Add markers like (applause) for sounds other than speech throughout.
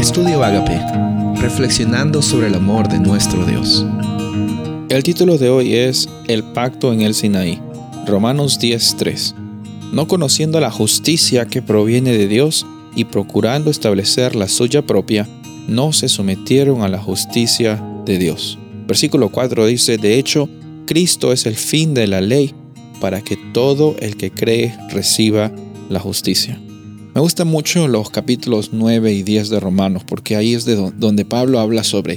Estudio Agape, reflexionando sobre el amor de nuestro Dios. El título de hoy es El pacto en el Sinaí, Romanos 10:3. No conociendo la justicia que proviene de Dios y procurando establecer la suya propia, no se sometieron a la justicia de Dios. Versículo 4 dice, de hecho, Cristo es el fin de la ley para que todo el que cree reciba la justicia. Me gustan mucho los capítulos 9 y 10 de Romanos porque ahí es de donde Pablo habla sobre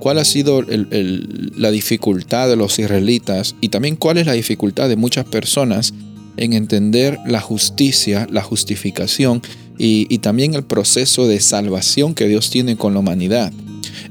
cuál ha sido la dificultad de los israelitas y también cuál es la dificultad de muchas personas en entender la justicia, la justificación y, y también el proceso de salvación que Dios tiene con la humanidad.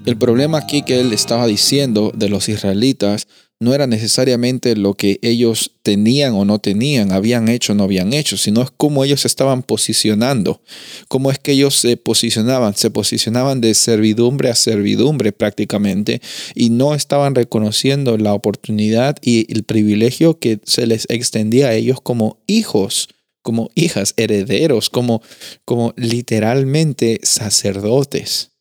El problema aquí que él estaba diciendo de los israelitas no era necesariamente lo que ellos tenían o no tenían, habían hecho o no habían hecho, sino es cómo ellos estaban posicionando, cómo es que ellos se posicionaban, se posicionaban de servidumbre a servidumbre prácticamente y no estaban reconociendo la oportunidad y el privilegio que se les extendía a ellos como hijos como hijas, herederos, como, como literalmente sacerdotes.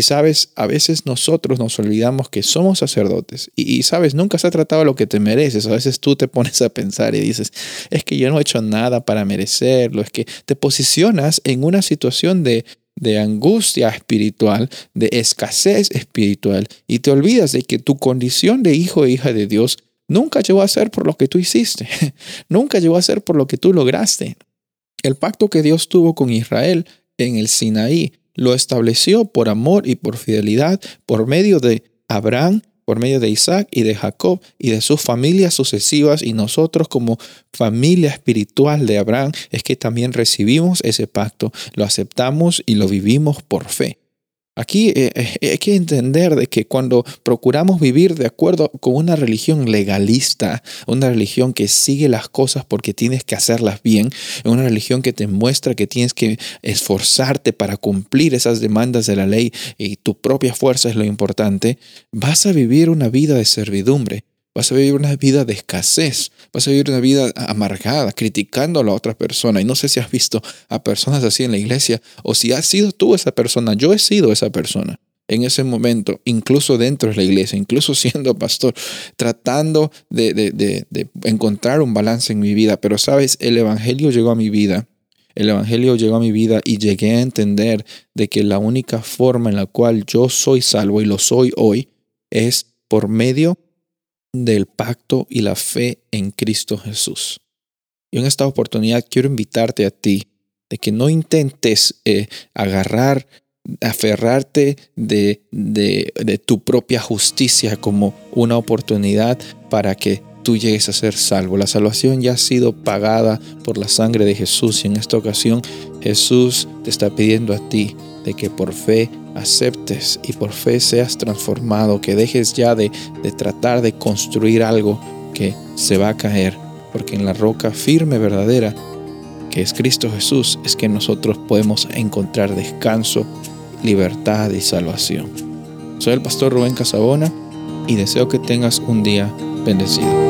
Y sabes, a veces nosotros nos olvidamos que somos sacerdotes. Y, sabes, nunca se ha tratado lo que te mereces. A veces tú te pones a pensar y dices, es que yo no he hecho nada para merecerlo. Es que te posicionas en una situación de, de angustia espiritual, de escasez espiritual. Y te olvidas de que tu condición de hijo e hija de Dios nunca llegó a ser por lo que tú hiciste. (laughs) nunca llegó a ser por lo que tú lograste. El pacto que Dios tuvo con Israel en el Sinaí lo estableció por amor y por fidelidad por medio de Abraham, por medio de Isaac y de Jacob y de sus familias sucesivas y nosotros como familia espiritual de Abraham es que también recibimos ese pacto, lo aceptamos y lo vivimos por fe. Aquí eh, eh, hay que entender de que cuando procuramos vivir de acuerdo con una religión legalista, una religión que sigue las cosas porque tienes que hacerlas bien, una religión que te muestra que tienes que esforzarte para cumplir esas demandas de la ley y tu propia fuerza es lo importante, vas a vivir una vida de servidumbre. Vas a vivir una vida de escasez, vas a vivir una vida amargada, criticando a la otra persona. Y no sé si has visto a personas así en la iglesia o si has sido tú esa persona. Yo he sido esa persona en ese momento, incluso dentro de la iglesia, incluso (laughs) siendo pastor, tratando de, de, encontrar un balance en mi vida. Pero sabes, el Evangelio llegó a mi vida. El Evangelio llegó a mi vida y llegué a entender de que la única forma en la cual yo soy salvo y lo soy hoy es por medio del pacto y la fe en Cristo Jesús. Y en esta oportunidad quiero invitarte a ti de que no intentes eh, agarrar, aferrarte de, de, de tu propia justicia como una oportunidad para que tú llegues a ser salvo. La salvación ya ha sido pagada por la sangre de Jesús y en esta ocasión Jesús te está pidiendo a ti de que por fe aceptes y por fe seas transformado, que dejes ya de, de tratar de construir algo que se va a caer, porque en la roca firme verdadera, que es Cristo Jesús, es que nosotros podemos encontrar descanso, libertad y salvación. Soy el pastor Rubén Casabona y deseo que tengas un día bendecido.